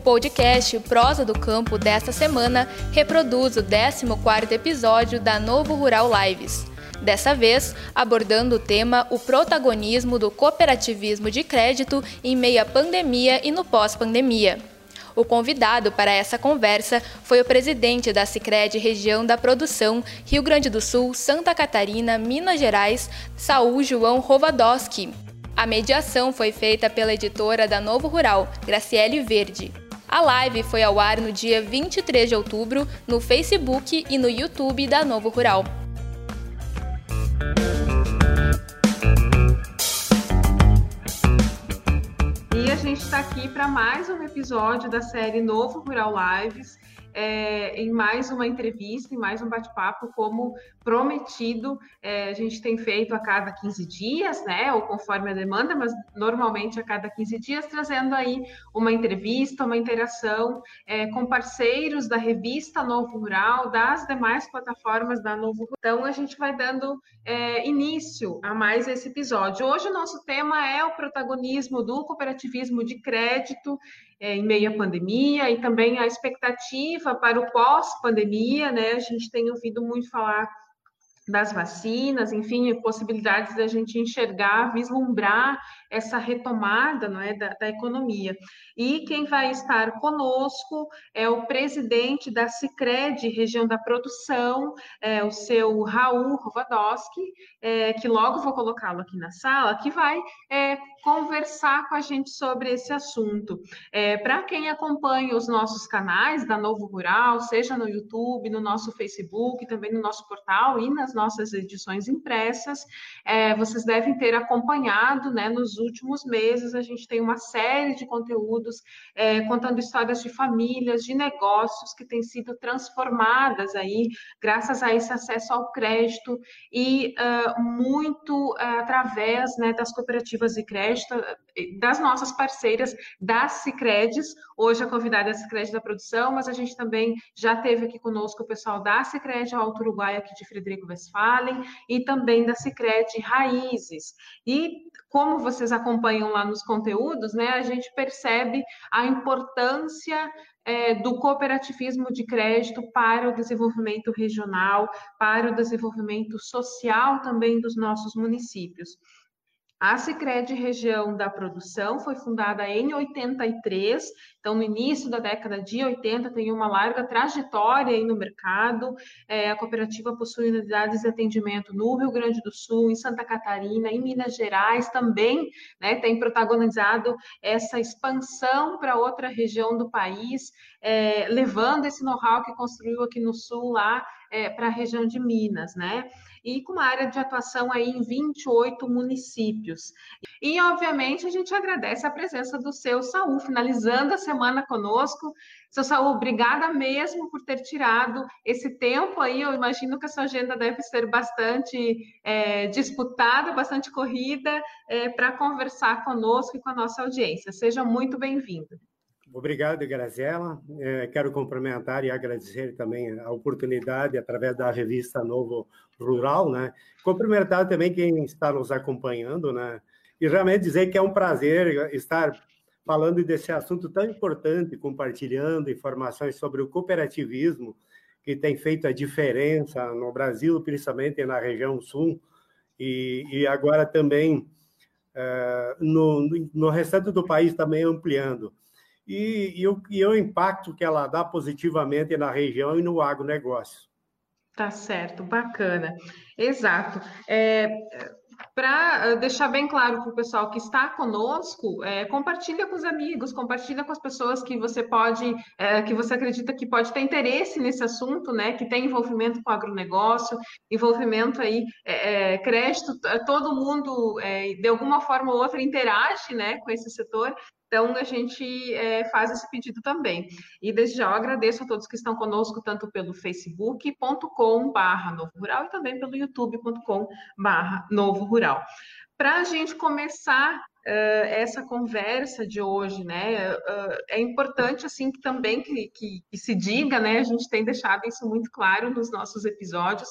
O podcast Prosa do Campo desta semana reproduz o 14º episódio da Novo Rural Lives. Dessa vez, abordando o tema o protagonismo do cooperativismo de crédito em meio à pandemia e no pós-pandemia. O convidado para essa conversa foi o presidente da Sicredi Região da Produção, Rio Grande do Sul, Santa Catarina, Minas Gerais, Saúl João Rovadowski. A mediação foi feita pela editora da Novo Rural, Graciele Verde. A live foi ao ar no dia 23 de outubro no Facebook e no YouTube da Novo Rural. E a gente está aqui para mais um episódio da série Novo Rural Lives é, em mais uma entrevista, em mais um bate-papo, como prometido. É, a gente tem feito a cada 15 dias, né? Ou conforme a demanda, mas normalmente a cada 15 dias, trazendo aí uma entrevista, uma interação é, com parceiros da revista Novo Rural, das demais plataformas da Novo Rural. Então, a gente vai dando é, início a mais esse episódio. Hoje o nosso tema é o protagonismo do cooperativismo de crédito é, em meio à pandemia e também a expectativa para o pós-pandemia, né? A gente tem ouvido muito falar das vacinas, enfim, possibilidades da gente enxergar, vislumbrar essa retomada não é, da, da, economia. E quem vai estar conosco é o presidente da Cicred, região da produção, é, o seu Raul Rovadowski, é, que logo vou colocá-lo aqui na sala, que vai é, conversar com a gente sobre esse assunto. É, Para quem acompanha os nossos canais da Novo Rural, seja no YouTube, no nosso Facebook, também no nosso portal e nas nossas edições impressas, é, vocês devem ter acompanhado né, nos últimos meses, a gente tem uma série de conteúdos é, contando histórias de famílias, de negócios que têm sido transformadas aí, graças a esse acesso ao crédito e uh, muito uh, através né, das cooperativas de crédito, das nossas parceiras das Cicredes. Hoje a convidada é a da produção, mas a gente também já teve aqui conosco o pessoal da Cicred Alto Uruguai, aqui de Frederico Westphalen, e também da Cicred Raízes. E como vocês acompanham lá nos conteúdos, né, a gente percebe a importância é, do cooperativismo de crédito para o desenvolvimento regional, para o desenvolvimento social também dos nossos municípios. A Sicredi Região da Produção foi fundada em 83, então no início da década de 80 tem uma larga trajetória aí no mercado. É, a cooperativa possui unidades de atendimento no Rio Grande do Sul, em Santa Catarina, em Minas Gerais também, né, tem protagonizado essa expansão para outra região do país, é, levando esse know-how que construiu aqui no Sul lá é, para a região de Minas, né? E com uma área de atuação aí em 28 municípios. E, obviamente, a gente agradece a presença do seu Saul, finalizando a semana conosco. Seu Saul, obrigada mesmo por ter tirado esse tempo aí. Eu imagino que a sua agenda deve ser bastante é, disputada, bastante corrida, é, para conversar conosco e com a nossa audiência. Seja muito bem-vindo. Obrigado, Graziela. É, quero cumprimentar e agradecer também a oportunidade através da revista Novo Rural, né? Cumprimentar também quem está nos acompanhando, né? E realmente dizer que é um prazer estar falando desse assunto tão importante, compartilhando informações sobre o cooperativismo, que tem feito a diferença no Brasil, principalmente na região sul, e, e agora também uh, no, no restante do país também ampliando e, e, o, e o impacto que ela dá positivamente na região e no agronegócio. Tá certo, bacana. Exato. É, para eh, deixar bem claro para o pessoal que está conosco, é, compartilha com os amigos, compartilha com as pessoas que você pode, é, que você acredita que pode ter interesse nesse assunto, né? Que tem envolvimento com agronegócio, envolvimento aí, é, crédito, todo mundo de alguma forma ou outra interage, né, com esse setor. Então, a gente é, faz esse pedido também. E desde já eu agradeço a todos que estão conosco, tanto pelo facebook.com barra Novo Rural e também pelo youtube.com barra Novo Rural. para a gente começar Uh, essa conversa de hoje, né? Uh, é importante assim que também que, que, que, se diga, né? A gente tem deixado isso muito claro nos nossos episódios,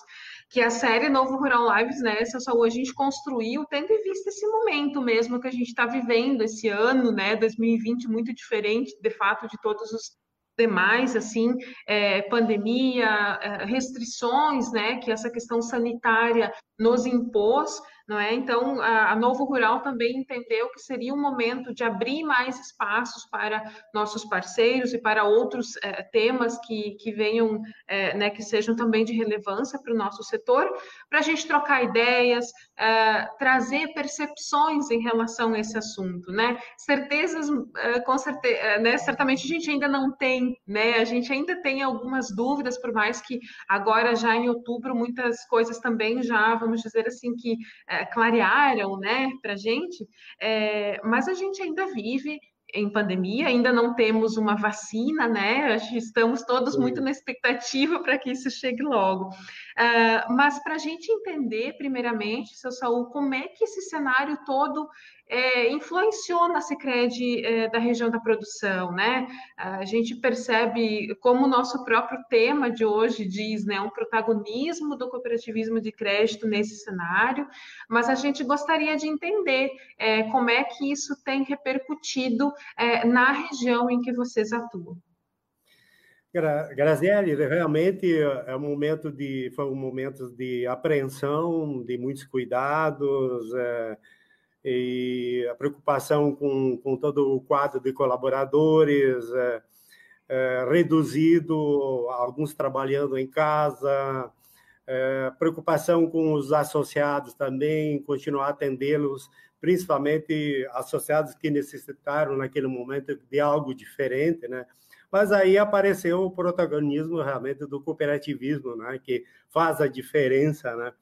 que a série Novo Rural Lives, né? Essa só a gente construiu tendo em vista esse momento mesmo que a gente está vivendo esse ano, né? 2020 muito diferente, de fato, de todos os demais, assim, é, pandemia, é, restrições, né, que essa questão sanitária nos impôs, não é? Então, a, Novo Rural também entendeu que seria um momento de abrir mais espaços para nossos parceiros e para outros é, temas que, que venham, é, né, que sejam também de relevância para o nosso setor, para a gente trocar ideias, é, trazer percepções em relação a esse assunto, né? Certezas, com certeza, né? Certamente a gente ainda não tem, né? A gente ainda tem algumas dúvidas, por mais que agora já em outubro muitas coisas também já, vamos dizer assim, que clarearam, né, para a gente, é, mas a gente ainda vive em pandemia, ainda não temos uma vacina, né? Estamos todos muito na expectativa para que isso chegue logo. Uh, mas para a gente entender, primeiramente, seu Saul, como é que esse cenário todo é, influenciou na Cicred é, da região da produção, né? A gente percebe como o nosso próprio tema de hoje diz, né, um protagonismo do cooperativismo de crédito nesse cenário, mas a gente gostaria de entender é, como é que isso tem repercutido é, na região em que vocês atuam. Grazielli, realmente é um momento de, foi um momento de apreensão, de muitos cuidados, é, e a preocupação com, com todo o quadro de colaboradores, é, é, reduzido, alguns trabalhando em casa, é, preocupação com os associados também, continuar atendê-los, principalmente associados que necessitaram naquele momento de algo diferente, né? Mas aí apareceu o protagonismo realmente do cooperativismo, né? Que faz a diferença, né?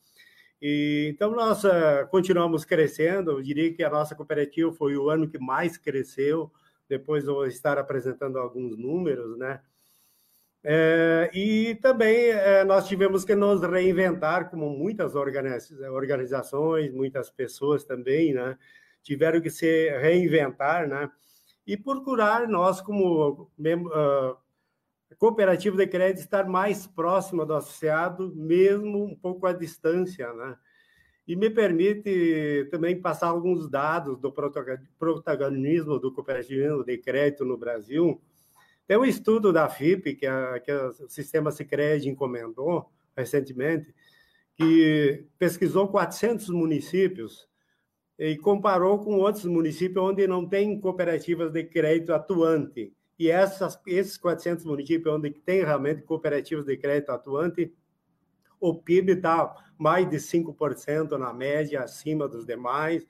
E, então, nós uh, continuamos crescendo. Eu diria que a nossa cooperativa foi o ano que mais cresceu. Depois vou estar apresentando alguns números, né? É, e também é, nós tivemos que nos reinventar, como muitas organizações, muitas pessoas também, né? Tiveram que se reinventar, né? E procurar nós, como uh, cooperativa de crédito estar mais próxima do associado, mesmo um pouco à distância, né? E me permite também passar alguns dados do protagonismo do cooperativismo de crédito no Brasil. Tem um estudo da FIP, que, a, que o Sistema Sicredi encomendou recentemente, que pesquisou 400 municípios e comparou com outros municípios onde não tem cooperativas de crédito atuante. E essas, esses 400 municípios onde tem realmente cooperativas de crédito atuante, o PIB está mais de 5% na média, acima dos demais,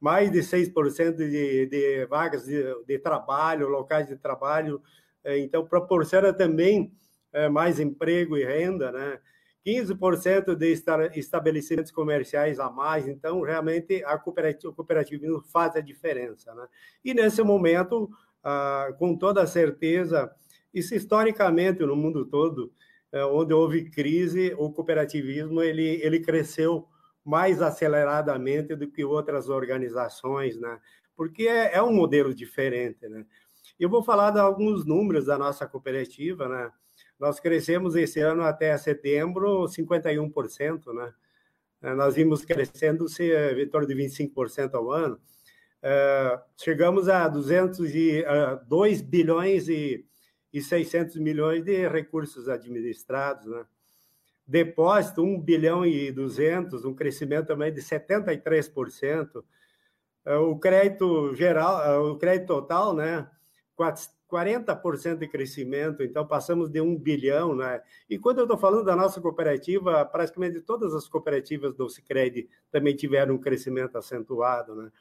mais de 6% de, de vagas de, de, trabalho, locais de trabalho, é, então proporciona também é, mais emprego e renda, né? 15% de estabelecimentos comerciais a mais, então realmente a cooperativa, o cooperativismo faz a diferença, né? E nesse momento ah, com toda certeza, isso historicamente no mundo todo, é, onde houve crise, o cooperativismo ele, ele cresceu mais aceleradamente do que outras organizações, né? Porque é, é um modelo diferente, né? Eu vou falar de alguns números da nossa cooperativa, né? Nós crescemos esse ano até setembro 51%, né? Nós vimos crescendo se em torno de 25% ao ano. Uh, chegamos a 202 uh, bilhões e, e 600 milhões de recursos administrados, né? Depósito, 1 bilhão e 200, um crescimento também de 73%. Uh, é, o crédito geral, uh, o crédito total, né? 40% de crescimento, então passamos de 1 bilhão, né? E quando eu estou falando da nossa cooperativa, praticamente todas as cooperativas do Sicredi também tiveram um crescimento acentuado, né?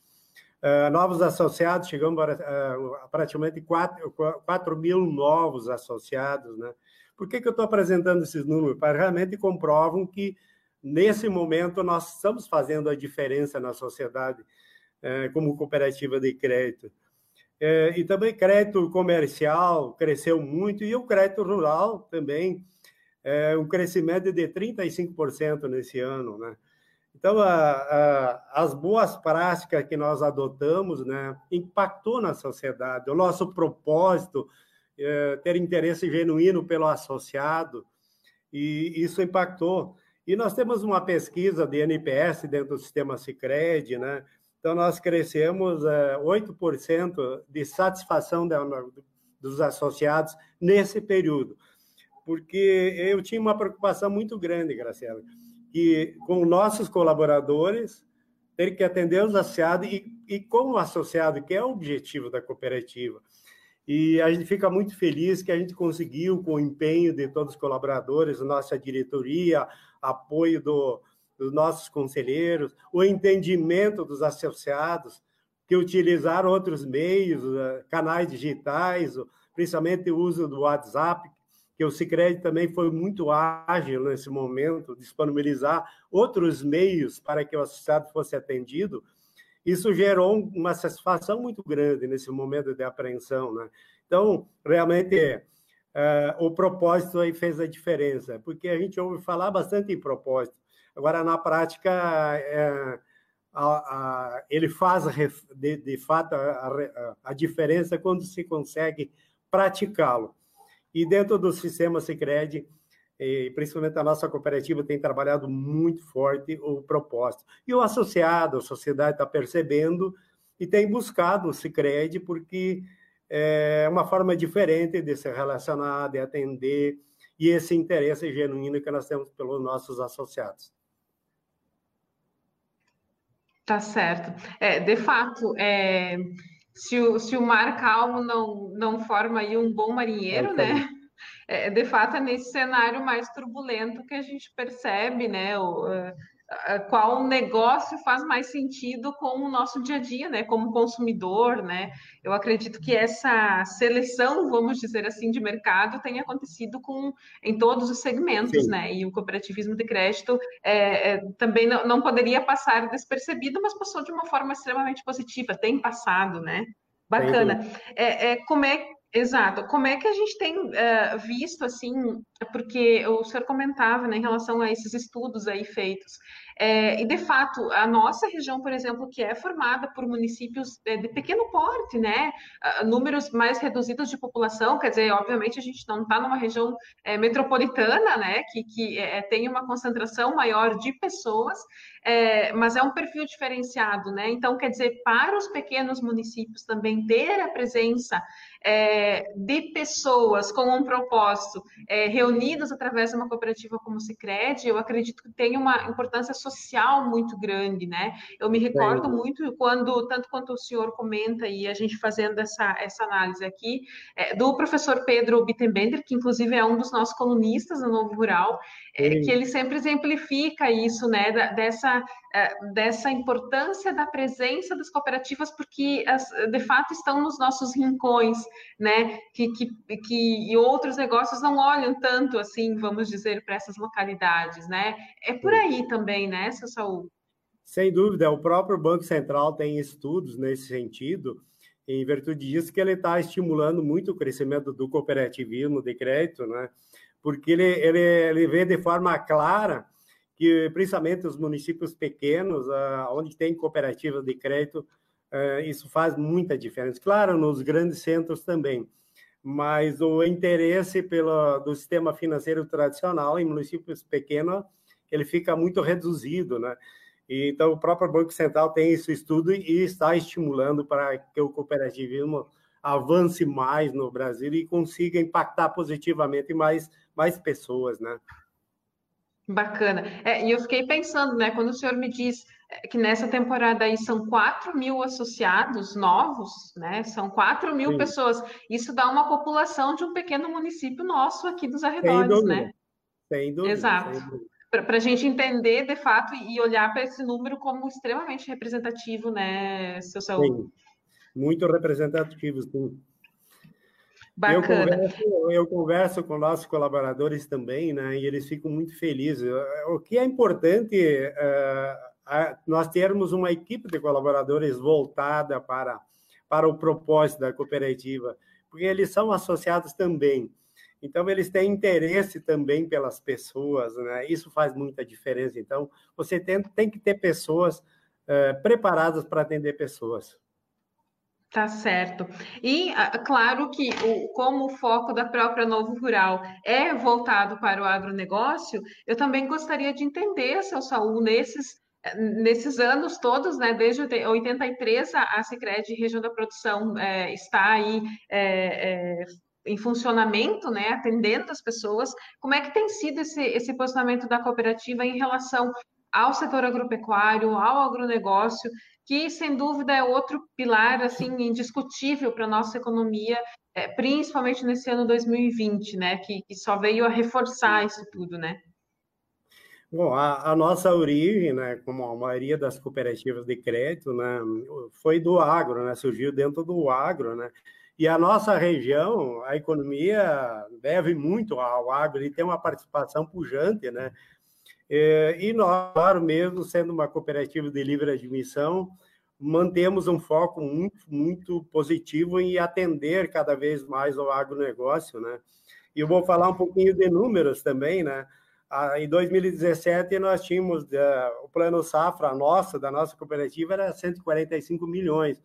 Uh, novos associados, chegamos a, uh, praticamente 4, 4 mil novos associados. Né? Por que, que eu estou apresentando esses números? Para realmente comprovam que, nesse momento, nós estamos fazendo a diferença na sociedade uh, como cooperativa de crédito. e também crédito comercial cresceu muito, e o crédito rural também, um crescimento de 35% nesse ano. Né? Então, a, a, as boas práticas que nós adotamos né, impactou na sociedade. O nosso propósito, é, ter interesse genuíno pelo associado, e isso impactou. E nós temos uma pesquisa de NPS dentro do sistema Sicredi, né? Então, nós crescemos é, 8% de satisfação dos associados nesse período, porque eu tinha uma preocupação muito grande, Graciela, que com nossos colaboradores ter que atender os associados e, e com o associado, que é o objetivo da cooperativa. E a gente fica muito feliz que a gente conseguiu, com o empenho de todos os colaboradores, nossa diretoria, apoio do, dos nossos conselheiros, o entendimento dos associados, que utilizaram outros meios, eh, canais digitais, principalmente o uso do WhatsApp, que o Sicredi também foi muito ágil nesse momento, disponibilizar outros meios para que o associado fosse atendido. Isso gerou uma satisfação muito grande nesse momento de apreensão, né? Então, realmente, é, o propósito aí fez a diferença, porque a gente ouve falar bastante em propósito. Agora, na prática, é, a, a, ele faz de, de fato a, a, diferença quando se consegue praticá-lo. E dentro do sistema Sicredi, principalmente a nossa cooperativa tem trabalhado muito forte o propósito. E o associado, a sociedade está percebendo e tem buscado o Sicredi porque é uma forma diferente de se relacionar, de atender e esse interesse genuíno que nós temos pelos nossos associados. Tá certo. É, de fato, é, se, o, se o mar calmo não, não forma aí um bom marinheiro, é, né? É, de fato, é nesse cenário mais turbulento que a gente percebe, né? O, qual negócio faz mais sentido com o nosso dia a dia, né? Como consumidor, né? Eu acredito que essa seleção, vamos dizer assim, de mercado tem acontecido com em todos os segmentos, Sim. né? E o cooperativismo de crédito é, é, também não, não poderia passar despercebido, mas passou de uma forma extremamente positiva, tem passado, né? Bacana. É, é, como é Exato. Como é que a gente tem uh, visto, assim, porque o senhor comentava né, em relação a esses estudos aí feitos, é, e de fato, a nossa região, por exemplo, que é formada por municípios de, de pequeno porte, né, números mais reduzidos de população, quer dizer, obviamente a gente não está numa região é, metropolitana, né, que, que é, tem uma concentração maior de pessoas, é, mas é um perfil diferenciado, né? Então, quer dizer, para os pequenos municípios também ter a presença é, de pessoas com um propósito é, reunidas através de uma cooperativa como o Cicred, eu acredito que tem uma importância social muito grande, né? Eu me recordo muito quando, tanto quanto o senhor comenta e a gente fazendo essa, essa análise aqui, é, do professor Pedro Bittenbender, que inclusive é um dos nossos colunistas no Novo Rural, é, que ele sempre exemplifica isso, né, dessa, é, dessa importância da presença das cooperativas, porque as, de fato estão nos nossos rincões, né, que, que, que e outros negócios não olham tanto assim, vamos dizer, para essas localidades, né? É por aí também, né, seu Saúl? Sem dúvida, o próprio Banco Central tem estudos nesse sentido, em virtude disso que ele está estimulando muito o crescimento do cooperativismo de crédito, né? porque ele, ele, ele vê de forma clara que, principalmente os municípios pequenos, uh, onde tem cooperativas de crédito, isso faz muita diferença. Claro, nos grandes centros também, mas o interesse pelo, do sistema financeiro tradicional em municípios pequenos, ele fica muito reduzido, né? Então, o próprio Banco Central tem esse estudo e está estimulando para que o cooperativismo avance mais no Brasil e consiga impactar positivamente mais, mais pessoas, né? Bacana. É, e eu fiquei pensando, né, quando o senhor me diz que nessa temporada aí são 4 mil associados novos, né? São 4 mil Sim. pessoas. Isso dá uma população de um pequeno município nosso aqui dos arredores, Sem né? Sem dúvida. Exato. Para a gente entender de fato e olhar para esse número como extremamente representativo, né, seu Saúl? Sim muito representativos. Bacana. Eu converso, eu converso com nossos colaboradores também, né? E eles ficam muito felizes. O que é importante nós termos uma equipe de colaboradores voltada para, para o propósito da cooperativa, porque eles são associados também. Então, eles têm interesse também pelas pessoas, né? Isso faz muita diferença. Então, você tem, tem que ter pessoas é, preparadas para atender pessoas. Tá certo. E ah, claro que o, como o foco da própria Novo Rural é voltado para o agronegócio, eu também gostaria de entender, seu Saul, nesses, nesses anos todos, né, desde 83, a, a Sicredi Região da Produção é, está aí é, é, em funcionamento, né, atendendo as pessoas. Como é que tem sido esse, esse posicionamento da cooperativa em relação ao setor agropecuário, ao agronegócio, que sem dúvida é outro pilar assim indiscutível para a nossa economia, é, principalmente nesse ano 2020, né, que, que, só veio a reforçar isso tudo, né? Bom, a, a, nossa origem, né, como a maioria das cooperativas de crédito, né, foi do agro, né, surgiu dentro do agro, né, e a nossa região, a economia deve muito ao agro, ele tem uma participação pujante, né, é, e nós, mesmo sendo uma cooperativa de livre admissão, mantemos um foco muito, muito positivo em atender cada vez mais ao agronegócio, né? E eu vou falar um pouquinho de números também, né? Em 2017, nós tínhamos uh, o plano safra nosso, da nossa cooperativa, era 145 milhões.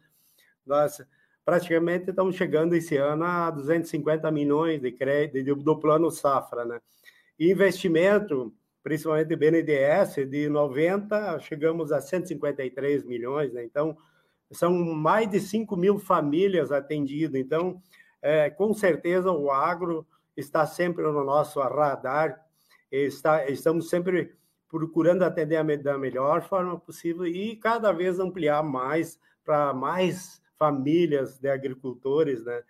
Nós praticamente estamos chegando esse ano a 250 milhões de crédito do plano safra, né? Investimento, principalmente BNDES, de 90 chegamos a 153 milhões, né? Então, são mais de 5 mil famílias atendidas. Então, é, com certeza, o agro está sempre no nosso radar, está, estamos sempre procurando atender da melhor forma possível e cada vez ampliar mais para mais famílias de agricultores, né?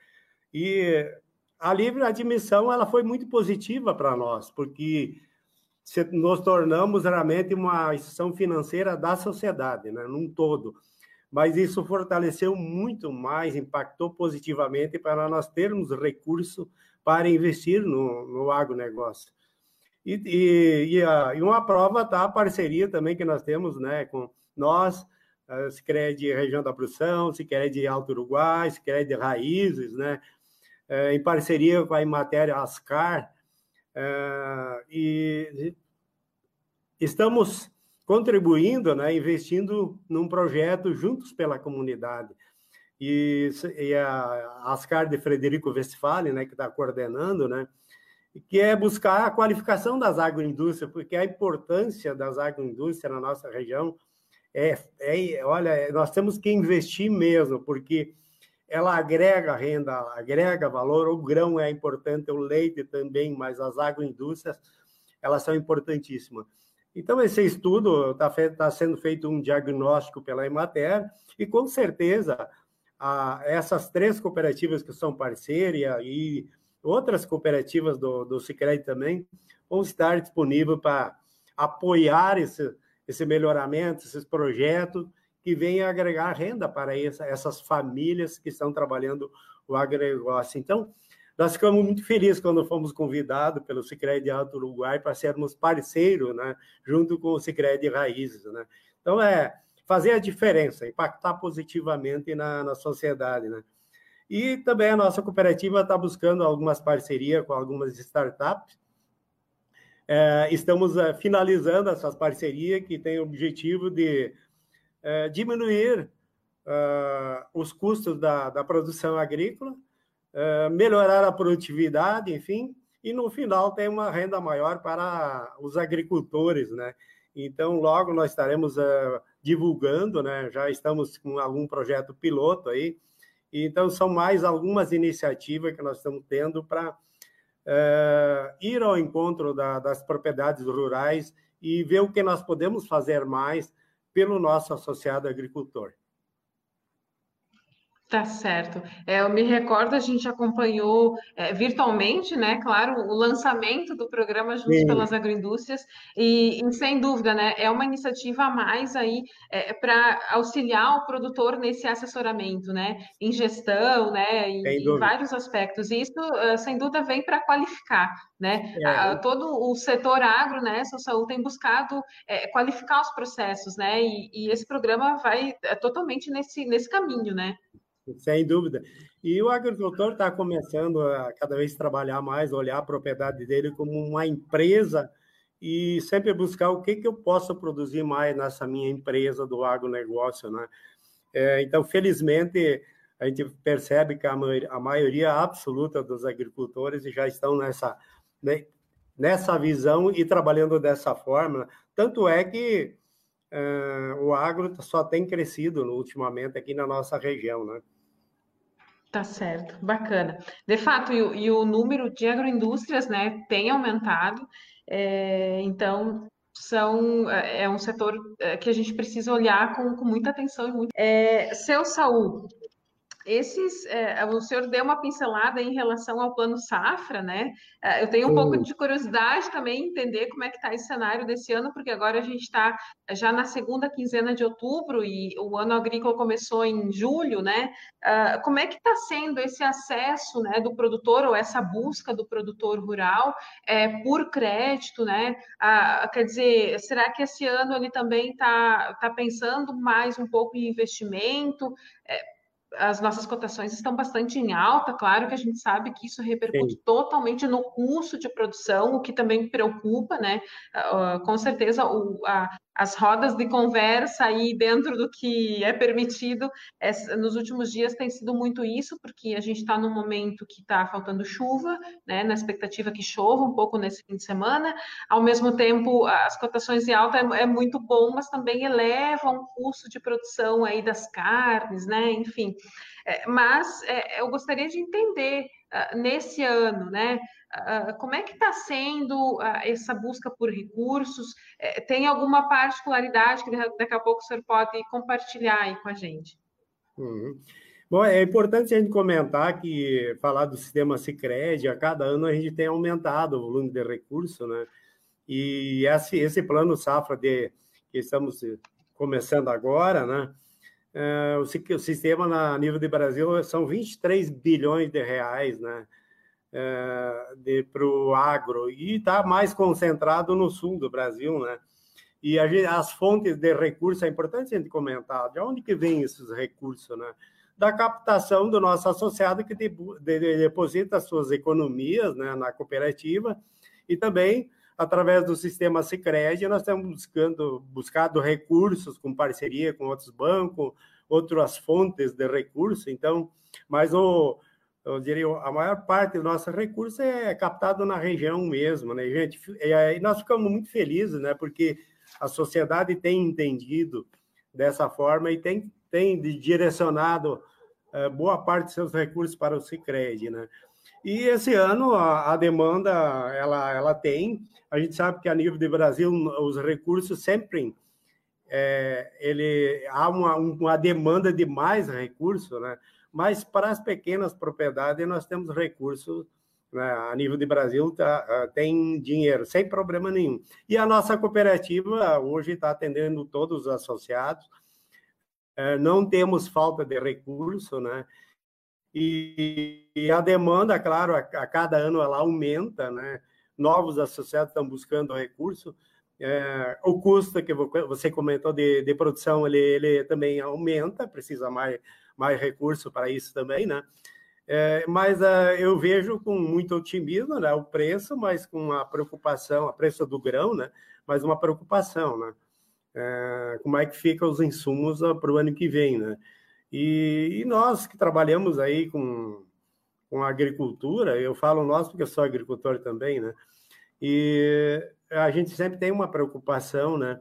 E a livre admissão ela foi muito positiva para nós, porque nos tornamos realmente uma instituição financeira da sociedade, né, num todo. Mas isso fortaleceu muito mais, impactou positivamente para nós termos recurso para investir no, no agronegócio. E, e, e, a, e uma prova está a parceria também que nós temos né, com nós, a Sicredi Região da Produção, Sicredi Alto Uruguai, Sicredi Raízes, né, é, em parceria com a Imatéria Ascar, é, e estamos contribuindo, né, investindo num projeto juntos pela comunidade. E, e a Ascar de Frederico Westphalen, né, que está coordenando, né, que é buscar a qualificação das agroindústrias, porque a importância das agroindústrias na nossa região é, é, olha, nós temos que investir mesmo, porque ela agrega renda, agrega valor, o grão é importante, o leite também, mas as agroindústrias, elas são importantíssimas. Então, esse estudo está tá sendo feito um diagnóstico pela Emater, e com certeza a, essas três cooperativas que são parceiras e outras cooperativas do, do Cicred também vão estar disponíveis para apoiar esse, esse melhoramento, esses projetos que vêm agregar renda para essa, essas famílias que estão trabalhando o agronegócio. Então, nós ficamos muito felizes quando fomos convidados pelo Sicredi Alto Uruguai para sermos parceiros, né, junto com o Sicredi Raízes, né. Então, é fazer a diferença, impactar positivamente na, na sociedade, né. E também a nossa cooperativa está buscando algumas parcerias com algumas startups, é, estamos é, finalizando essas parcerias que têm o objetivo de é, diminuir uh, os custos da, da produção agrícola, uh, melhorar a produtividade, enfim, e no final tem uma renda maior para os agricultores, né? Então, logo nós estaremos uh, divulgando, né? Já estamos com algum projeto piloto aí. Então, são mais algumas iniciativas que nós estamos tendo para ir ao encontro da, das propriedades rurais e ver o que nós podemos fazer mais pelo nosso associado agricultor. Tá certo. É, eu me recordo, a gente acompanhou é, virtualmente, né? Claro, o lançamento do programa Juntos Sim. pelas Agroindústrias, e, e, sem dúvida, né? É uma iniciativa a mais aí é, para auxiliar o produtor nesse assessoramento, né? Em gestão, né? Em, em vários aspectos. E isso, uh, sem dúvida, vem para qualificar, né? É. todo o setor agro, né? Saúde tem buscado é, qualificar os processos, né? E, e esse programa vai é, totalmente nesse, nesse caminho, né? Sem dúvida. E o agricultor está começando a cada vez trabalhar mais, olhar a propriedade dele como uma empresa e sempre buscar o que, que eu posso produzir mais nessa minha empresa do agronegócio, né? É, então, felizmente, a gente percebe que a maioria, a maioria absoluta dos agricultores já estão nessa, né, nessa visão e trabalhando dessa forma. Tanto é que uh, o agro só tem crescido ultimamente aqui na nossa região, né? Tá certo, bacana. De fato, e, e o número de agroindústrias, né, tem aumentado. É, então, são, é, é um setor é, que a gente precisa olhar com, com muita atenção e muito. É, seu Saúl, esses, é, o senhor deu uma pincelada em relação ao plano safra, né? É, eu tenho um pouco de curiosidade também entender como é que está esse cenário desse ano, porque agora a gente está já na segunda quinzena de outubro e o ano agrícola começou em julho, né? Uh, como é que está sendo esse acesso, né, do produtor ou essa busca do produtor rural é, por crédito, né? Uh, quer dizer, será que esse ano ele também está tá pensando mais um pouco em investimento? É, as nossas cotações estão bastante em alta, claro que a gente sabe que isso repercute Sim. totalmente no custo de produção, o que também preocupa, né? Uh, com certeza o, a, as rodas de conversa aí dentro do que é permitido nos últimos dias tem sido muito isso, porque a gente está num momento que está faltando chuva, né, na expectativa que chova um pouco nesse fim de semana. Ao mesmo tempo, as cotações em alta é, é muito bom, mas também elevam o custo de produção aí das carnes, né, enfim. É, mas é, eu gostaria de entender uh, nesse ano, né, ah, como é que está sendo uh, essa busca por recursos? É, tem alguma particularidade que daqui a pouco o senhor pode compartilhar aí com a gente? Uhum. Bom, é importante a gente comentar que falar do sistema Sicredi, a cada ano a gente tem aumentado o volume de recursos, né? E esse, esse plano safra de que estamos começando agora, né? É, o, o sistema na nível de Brasil são 23 bilhões de reais, né? É, para o agro e está mais concentrado no sul do Brasil, né? E gente, as fontes de recursos é importante a gente comentar. De onde que vem esses recursos, né? Da captação do nosso associado que de, de, de, deposita suas economias né, na cooperativa e também através do sistema Sicredi nós estamos buscando buscado recursos com parceria com outros bancos, outras fontes de recursos. Então, mas o eu diria, a maior parte do nosso recurso é captado na região mesmo, né, gente? E nós ficamos muito felizes, né, porque a sociedade tem entendido dessa forma e tem, tem direcionado é, boa parte de seus recursos para o Cicred, né? E esse ano a, a, demanda ela, ela tem, a gente sabe que a nível de Brasil os recursos sempre é, ele há uma, uma demanda de mais recursos, né? Mas para as pequenas propriedades nós temos recursos né, a nível de Brasil tá, ah, tem dinheiro sem problema nenhum. E a nossa cooperativa hoje está atendendo todos os associados. É, não temos falta de recurso né? E, e a demanda claro a, a, cada ano ela aumenta né? Novos associados estão buscando recurso. É, o custo que você comentou de, de produção ele, ele também aumenta precisa mais mais recurso para isso também, né? É, mas uh, eu vejo com muito otimismo né, o preço, mas com a preocupação, a preço do grão, né? Mas uma preocupação, né? É, como é que ficam os insumos uh, para o ano que vem, né? E, e, nós que trabalhamos aí com, com a agricultura, eu falo nós porque eu sou agricultor também, né? E a gente sempre tem uma preocupação, né?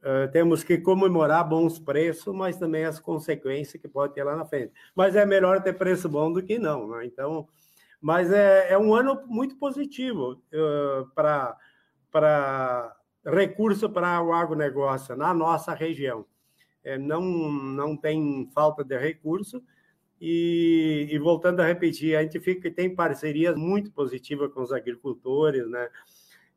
Uh, temos que comemorar bons preços, mas também as consequências que pode ter lá na frente. Mas é melhor ter preço bom do que não, né? Então, mas é, é um ano muito positivo uh, para recurso para o agronegócio na nossa região. É, não, não tem falta de recurso, e, e, voltando a repetir, a gente fica, tem parcerias muito positivas com os agricultores, né?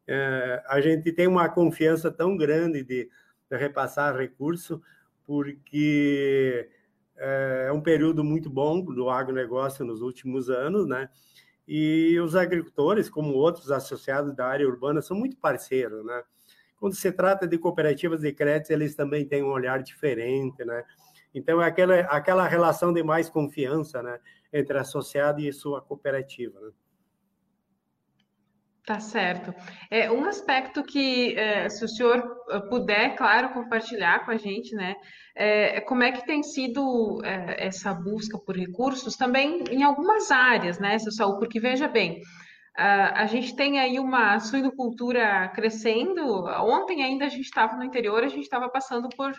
É, a gente tem uma confiança tão grande de repassar recurso, porque é, é um período muito bom do agronegócio nos últimos anos, né? E os agricultores, como outros associados da área urbana, são muito parceiros, né? Quando se trata de cooperativas de crédito, eles também têm um olhar diferente, né? Então, é aquela, aquela relação de mais confiança né, entre associado e sua cooperativa. Né? Tá certo. É, um aspecto que, é, se o senhor eh, puder, claro, compartilhar com a gente, né, é, como é que tem sido é, essa busca por recursos também em algumas áreas, né, seu Saúl? Porque, veja bem, a, a gente tem aí uma suinocultura crescendo. Ontem ainda a gente estava no interior, a gente estava passando por é,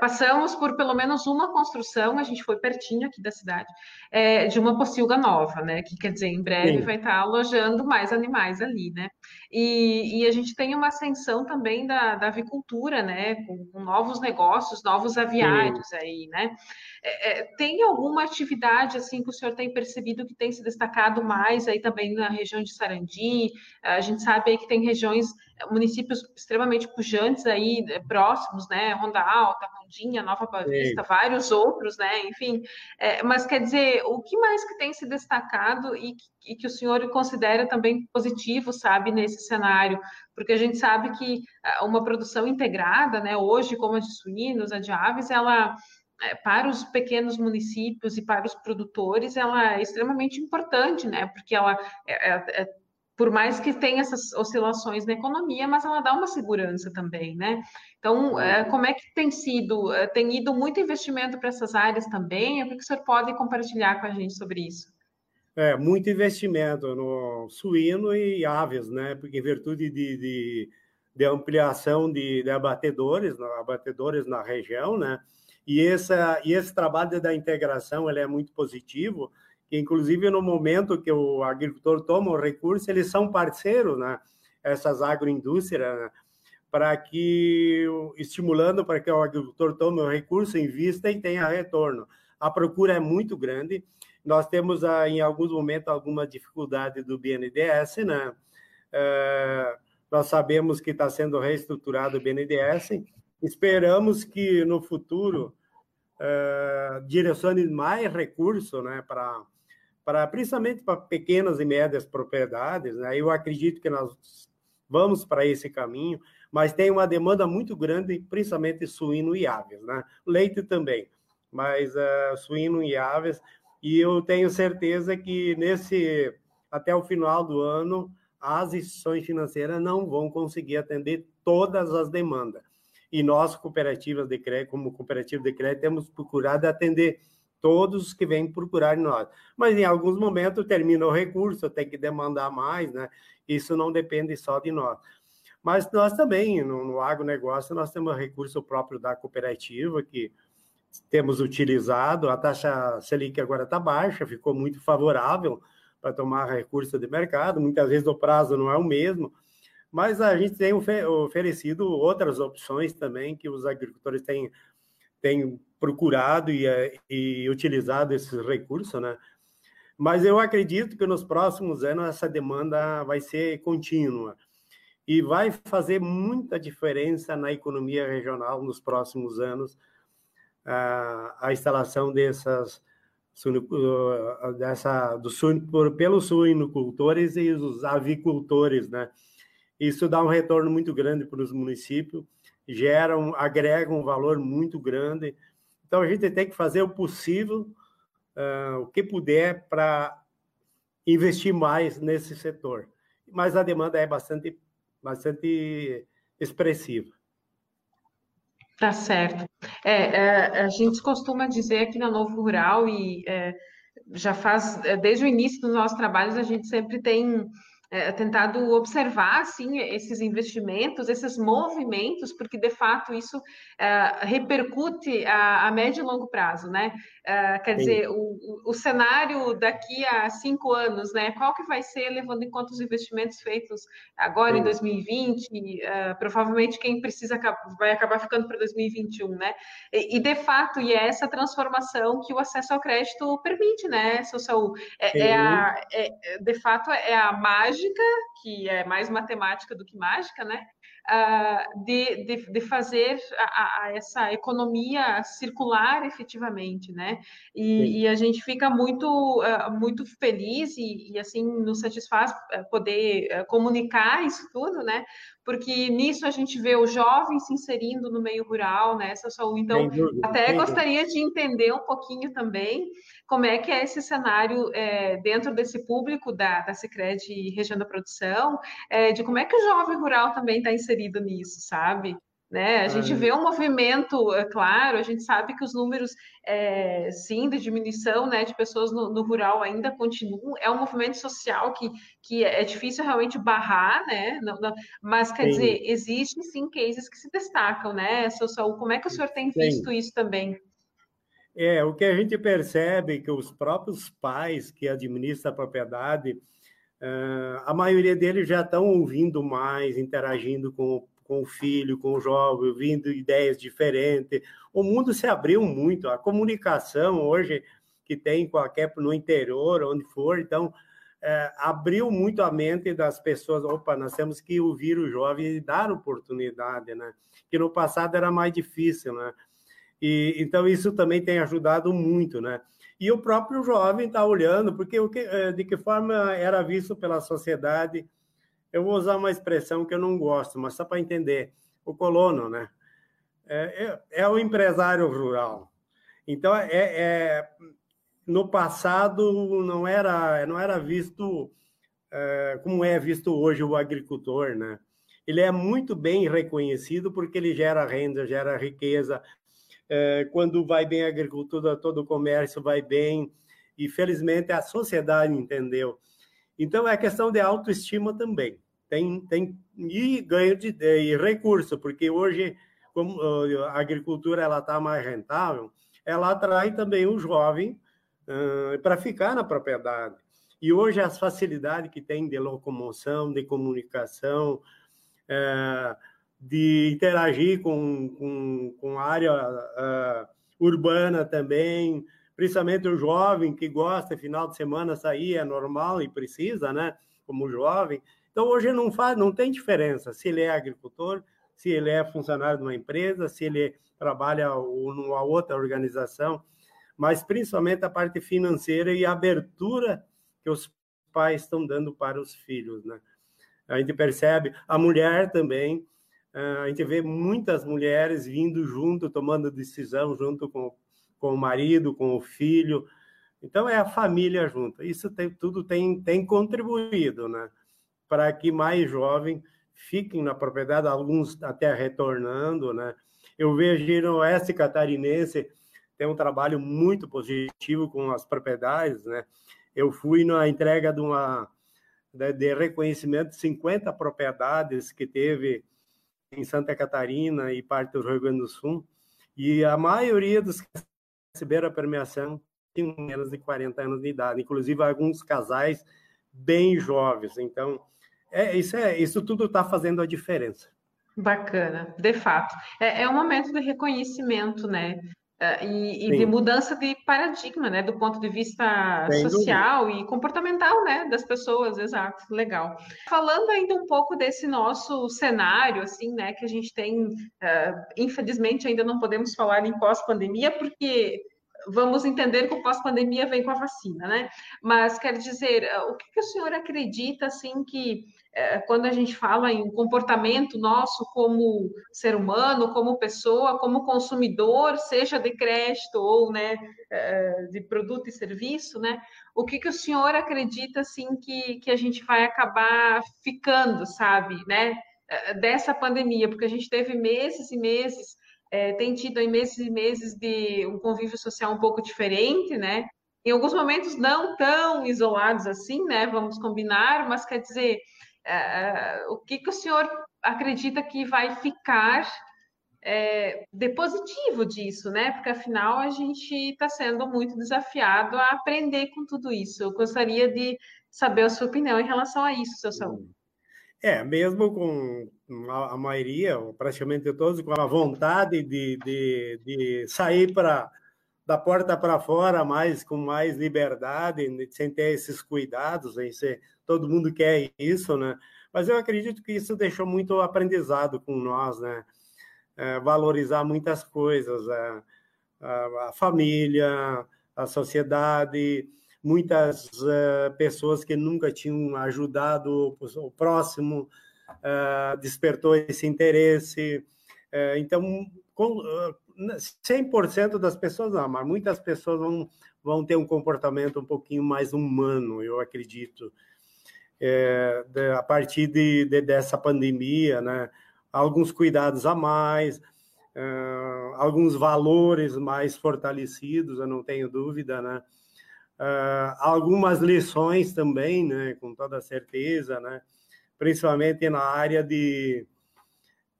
passamos por pelo menos uma construção, a gente foi pertinho aqui da cidade, é, de uma pocilga nova, né? Que quer dizer, em breve Sim. vai estar alojando mais animais ali, né? E, e, a gente tem uma ascensão também da, da avicultura, né? Com, com, novos negócios, novos aviários Sim. aí, né? É, é, tem alguma atividade assim que o senhor tem percebido que tem se destacado mais aí também na região de Sarandi? A gente sabe aí que tem regiões municípios extremamente pujantes aí, eh, próximos, né? Ronda Alta, Rondinha, Nova Boa Vista, Sim. vários outros, né? Enfim, é, mas quer dizer, o que mais que tem se destacado e, e, que o senhor considera também positivo, sabe, nesse cenário? Porque a gente sabe que ah, uma produção integrada, né, hoje, como a de suínos, a de aves, ela eh, para os pequenos municípios e para os produtores, ela é extremamente importante, né? Porque ela é, é, é por mais que tenha essas oscilações na economia, mas ela dá uma segurança também, né? Então, é, como é que tem sido? É, tem ido muito investimento para essas áreas também? O que o senhor pode compartilhar com a gente sobre isso? É, muito investimento no suíno e aves, né? Porque em virtude de, de, de ampliação de, de abatedores, abatedores na região, né? E, essa, e esse trabalho da integração ele é muito positivo, que inclusive no momento que o agricultor toma o recurso, eles são parceiros, né? Essas agroindústrias, né? para que, estimulando para que o agricultor tome o recurso, invista e tenha retorno. A procura é muito grande. Nós temos, ah, em alguns momentos, alguma dificuldade do BNDES, né? É, nós sabemos que está sendo reestruturado o BNDES. Esperamos que no futuro é, direcione mais recursos né, para para principalmente para pequenas e médias propriedades, né? Eu acredito que nós vamos para esse caminho, mas tem uma demanda muito grande, principalmente suíno e aves, né? Leite também, mas uh, suíno e aves, e eu tenho certeza que nesse até o final do ano as instituições financeiras não vão conseguir atender todas as demandas. E nós, cooperativas de crédito, como cooperativa de crédito, temos procurado atender todos que vêm procurar nós. Mas em alguns momentos termina o recurso, tem que demandar mais, né? Isso não depende só de nós. Mas nós também, no, no agronegócio, nós temos recurso próprio da cooperativa, que temos utilizado. A taxa Selic agora está baixa, ficou muito favorável para tomar recurso de mercado. Muitas vezes o prazo não é o mesmo, mas a gente tem oferecido outras opções também que os agricultores têm, têm procurado e, eh, e utilizado esses recursos, né? Mas eu acredito que nos próximos anos essa demanda vai ser contínua e vai fazer muita diferença na economia regional nos próximos anos a, a instalação dessas dessa do suino, pelos suinocultores e os avicultores, né? Isso dá um retorno muito grande para os municípios, geram, agregam um valor muito grande então, a gente tem que fazer o possível, uh, o que puder, para investir mais nesse setor. Mas a demanda é bastante, bastante expressiva. Tá certo. É, é, a gente costuma dizer aqui na Novo Rural, e é, já faz, é, desde o início dos nossos trabalhos, a gente sempre tem é, tentado observar assim esses investimentos, esses movimentos, porque de fato isso é, repercute a, a, médio e longo prazo, né? É, quer Sim. dizer, o, o, cenário daqui a cinco anos, né? Qual que vai ser, levando em conta os investimentos feitos agora Sim. em 2020? É, provavelmente quem precisa vai acabar ficando para 2021, né? E, e, de fato, e é essa transformação que o acesso ao crédito permite, né, Saúl? É, é a, é, de fato, é a mágica, que é mais matemática do que mágica, né? uh, de, de, de, fazer a, a essa economia circular efetivamente, né? E, e a gente fica muito, uh, muito feliz e, e, assim nos satisfaz ah, poder uh, comunicar isso tudo, né? Porque nisso a gente vê o jovem se inserindo no meio rural, né, Saul? Então, dúvida, até gostaria de entender um pouquinho também como é que é esse cenário é, dentro desse público da, da Cicred Região da Produção, é, de como é que o jovem rural também está inserido nisso, sabe? Né? A gente vê um movimento, é claro, a gente sabe que os números, é, sim, de diminuição né, de pessoas no, no, rural ainda continuam, é um movimento social que, que é difícil realmente barrar, né? Não, não, mas quer sim. dizer, existem sim cases que se destacam, né, seu Saul? Como é que o senhor tem visto sim. isso também? É, o que a gente percebe é que os próprios pais que administram a propriedade, uh, a maioria deles já estão ouvindo mais, interagindo com com o filho, com o jovem, vindo ideias diferentes. O mundo se abriu muito, a comunicação hoje que tem qualquer no interior, onde for, então é, abriu muito a mente das pessoas. Opa, nós temos que ouvir o jovem e dar oportunidade, né? Que no passado era mais difícil, né? E então isso também tem ajudado muito, né? E o próprio jovem está olhando, porque o que, é, de que forma era visto pela sociedade eu vou usar uma expressão que eu não gosto, mas só para entender. O colono, né? É, é, é, o empresário rural. Então, é, é, no passado não era, não era visto é, como é visto hoje o agricultor, né? Ele é muito bem reconhecido porque ele gera renda, gera riqueza. É, quando vai bem a agricultura, todo o comércio vai bem. E felizmente a sociedade entendeu. Então é questão de autoestima também tem, tem e ganho de e recurso, porque hoje, como a agricultura ela está mais rentável, ela atrai também o jovem uh, para ficar na propriedade. E hoje as facilidades que tem de locomoção, de comunicação, uh, de interagir com, com, com a área uh, urbana também, principalmente o jovem que gosta, final de semana, sair é normal e precisa, né? Como jovem. Então, hoje não faz, não tem diferença se ele é agricultor, se ele é funcionário de uma empresa, se ele trabalha numa outra organização, mas principalmente a parte financeira e a abertura que os pais estão dando para os filhos, né? A gente percebe, a mulher também, a gente vê muitas mulheres vindo junto, tomando decisão junto com, com o marido, com o filho. Então, é a família junto. Isso tem, tudo tem, tem contribuído, né? Para que mais jovens fiquem na propriedade, alguns até retornando, né? Eu vejo no oeste catarinense tem um trabalho muito positivo com as propriedades, né? Eu fui na entrega de uma de, reconhecimento de 50 propriedades que teve em Santa Catarina e parte do Rio Grande do Sul, e a maioria dos que receberam a premiação tinham menos de 40 anos de idade, inclusive alguns casais bem jovens. Então, é, isso, é, isso tudo está fazendo a diferença. Bacana, de fato. É, é um momento de reconhecimento, né? É, e, e de mudança de paradigma, né? Do ponto de vista Sem social dúvida. e comportamental, né? Das pessoas, exato, legal. Falando ainda um pouco desse nosso cenário, assim, né? Que a gente tem, uh, infelizmente, ainda não podemos falar em pós-pandemia, porque vamos entender que o pós-pandemia vem com a vacina, né? Mas quer dizer, eh, o que, que o senhor acredita, assim, que é, quando a gente fala em comportamento nosso como ser humano, como pessoa, como consumidor, seja de crédito ou, né, é, de produto e serviço, né? O que, que o senhor acredita, assim, que, que a gente vai acabar ficando, sabe, né? Dessa pandemia, porque a gente teve meses e meses é, tem tido aí meses e meses de um convívio social um pouco diferente, né? Em alguns momentos não tão isolados assim, né? Vamos combinar, mas quer dizer, é, o que, que o senhor acredita que vai ficar é, de positivo disso, né? Porque afinal a gente está sendo muito desafiado a aprender com tudo isso. Eu gostaria de saber a sua opinião em relação a isso, seu Saúl. É, mesmo com a, maioria, praticamente todos, com a vontade de, de, de sair para da porta para fora, mais com mais liberdade, sem ter esses cuidados, né? Ser, todo mundo quer isso, né? Mas eu acredito que isso deixou muito aprendizado com nós, né? É, valorizar muitas coisas, a, a, a família, a sociedade, muitas uh, pessoas que nunca tinham ajudado o próximo, uh, despertou esse interesse. Uh, então, com, uh, 100% das pessoas não, mas muitas pessoas vão, vão ter um comportamento um pouquinho mais humano, eu acredito, é, de, a partir de, de, dessa pandemia, né? Alguns cuidados a mais, alguns valores mais fortalecidos, eu não tenho dúvida, né? Uh, algumas lições também, né? Com toda certeza, né? Principalmente na área de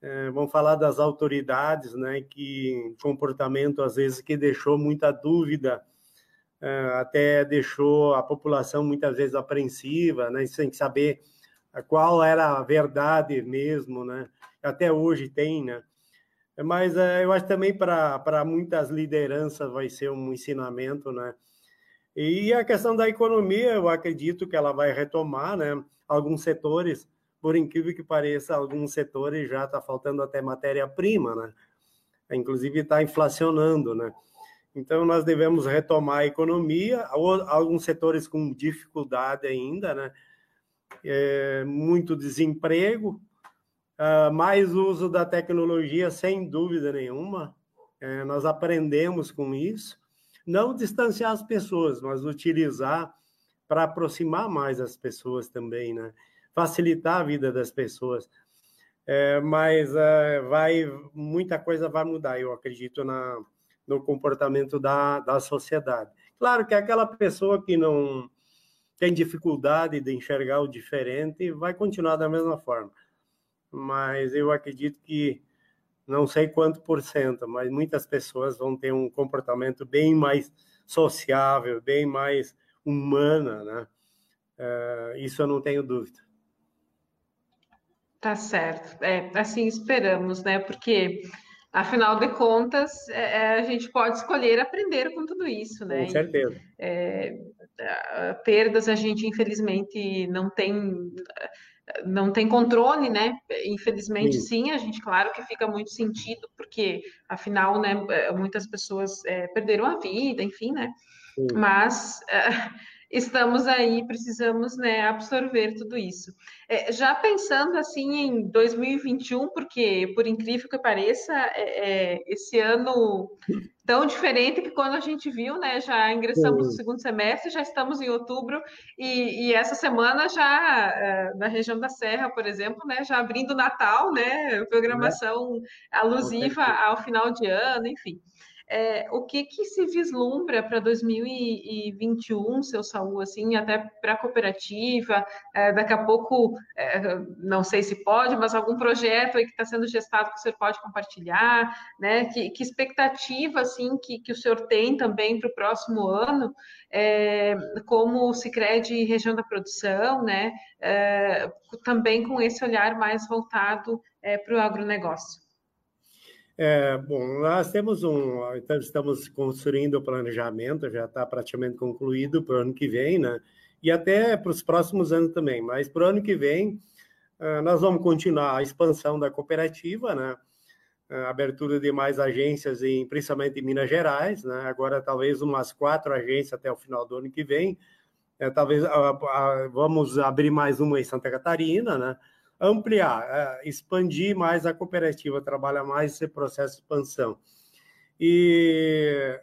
é, vamos falar das autoridades, né, que comportamento às vezes que deixou muita dúvida, é, até deixou a população muitas vezes apreensiva, né, sem saber qual era a verdade mesmo, né, até hoje tem, né, mas é, eu acho também para muitas lideranças vai ser um ensinamento, né, e a questão da economia, eu acredito que ela vai retomar, né, alguns setores, por incrível que pareça, alguns setores já está faltando até matéria-prima, né? Inclusive está inflacionando, né? Então nós devemos retomar a economia, alguns setores com dificuldade ainda, né? É, muito desemprego, uh, mais uso da tecnologia, sem dúvida nenhuma. É, nós aprendemos com isso. Não distanciar as pessoas, mas utilizar para aproximar mais as pessoas também, né? facilitar a vida das pessoas. É, mas é, vai muita coisa vai mudar, eu acredito, na, no comportamento da, da sociedade. Claro que aquela pessoa que não tem dificuldade de enxergar o diferente vai continuar da mesma forma. Mas eu acredito que não sei quanto por cento, mas muitas pessoas vão ter um comportamento bem mais sociável, bem mais humana, né? É, isso eu não tenho dúvida. Tá certo. É, assim esperamos, né? Porque, afinal de contas, é, é, a gente pode escolher aprender com tudo isso, né? Com certeza. É, perdas a gente, infelizmente, não tem não tem controle, né? Infelizmente, sim. sim. a gente, claro que fica muito sentido, porque, afinal, né, muitas pessoas é, perderam a vida, enfim, né? Sim. Mas é, estamos aí, precisamos né, absorver tudo isso. É, já pensando assim em 2021, porque por incrível que pareça, é, é, esse ano tão diferente que quando a gente viu, né, já ingressamos no segundo semestre, já estamos em outubro e, e essa semana já é, na região da Serra, por exemplo, né, já abrindo Natal, né, programação alusiva ao final de ano, enfim. É, o que, que se vislumbra para 2021, seu Saúl, assim, até para a cooperativa? É, daqui a pouco, é, não sei se pode, mas algum projeto aí que está sendo gestado que o senhor pode compartilhar, né? Que, que expectativa, assim, que, que o senhor tem também para o próximo ano, é, como o Cicred região da produção, né? É, também com esse olhar mais voltado é, para o agronegócio. É, bom, nós temos um, então estamos construindo o planejamento, já está praticamente concluído para o ano que vem, né? E até para os próximos anos também. Mas para o ano que vem, uh, nós vamos continuar a expansão da cooperativa, né? A abertura de mais agências, em, principalmente em Minas Gerais, né? Agora talvez umas quatro agências até o final do ano que vem. É, talvez uh, vamos abrir mais uma em Santa Catarina, né? Ampliar, é, expandir mais a cooperativa, trabalhar mais esse processo de expansão. E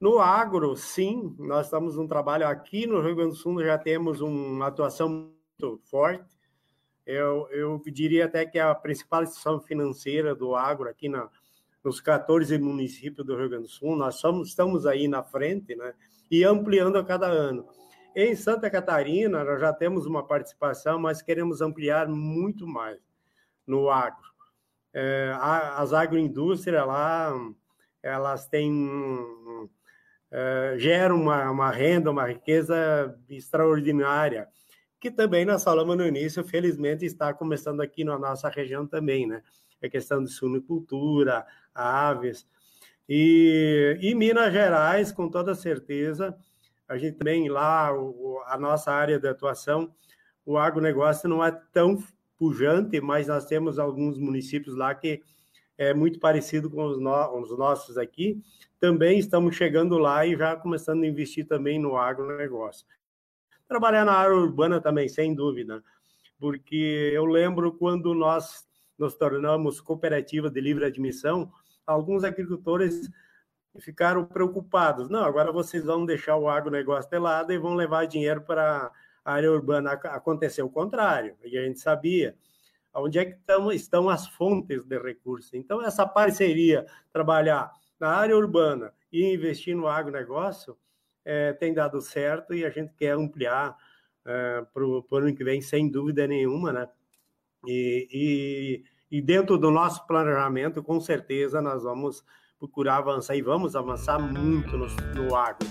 no agro, sim, nós estamos num trabalho aqui no Rio Grande do Sul, já temos uma atuação muito forte. Eu, eu diria até que é a principal instituição financeira do agro aqui na, nos 14 municípios do Rio Grande do Sul, nós somos, estamos aí na frente, né? E ampliando a cada ano. Em Santa Catarina, nós já temos uma participação, mas queremos ampliar muito mais no agro. É, as agroindústrias lá, elas têm, é, geram uma, uma renda, uma riqueza extraordinária, que também nós falamos no início, felizmente está começando aqui na nossa região também, né? A questão de suinocultura, aves. E, e Minas Gerais, com toda certeza, a gente também lá, o, a nossa área de atuação, o agronegócio não é tão pujante, mas nós temos alguns municípios lá que é muito parecido com os, no, os nossos aqui. Também estamos chegando lá e já começando a investir também no agronegócio. Trabalhar na área urbana também, sem dúvida. porque eu lembro quando nós nos tornamos cooperativa de livre admissão, alguns agricultores ficaram preocupados. Não, agora vocês vão deixar o agronegócio de lado e vão levar dinheiro para a área urbana. Aconteceu o contrário, e a gente sabia onde é que estão, estão as fontes de recursos. Então, essa parceria, trabalhar na área urbana e investir no agronegócio, é, tem dado certo e a gente quer ampliar é, para o ano que vem, sem dúvida nenhuma, né? E, e, e dentro do nosso planejamento, com certeza, nós vamos procurar avançar e vamos avançar muito no, no agro.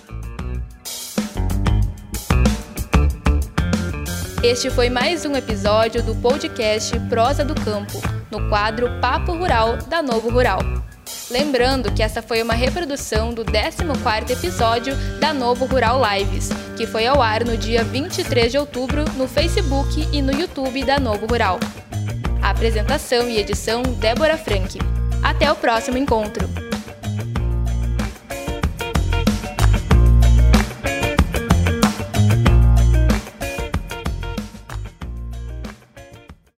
Este foi mais um episódio do podcast Prosa do Campo, no quadro Papo Rural da Novo Rural. Lembrando que essa foi uma reprodução do 14º episódio da Novo Rural Lives, que foi ao ar no dia 23 de outubro no Facebook e no YouTube da Novo Rural. A apresentação e edição Débora Frank. Até o próximo encontro!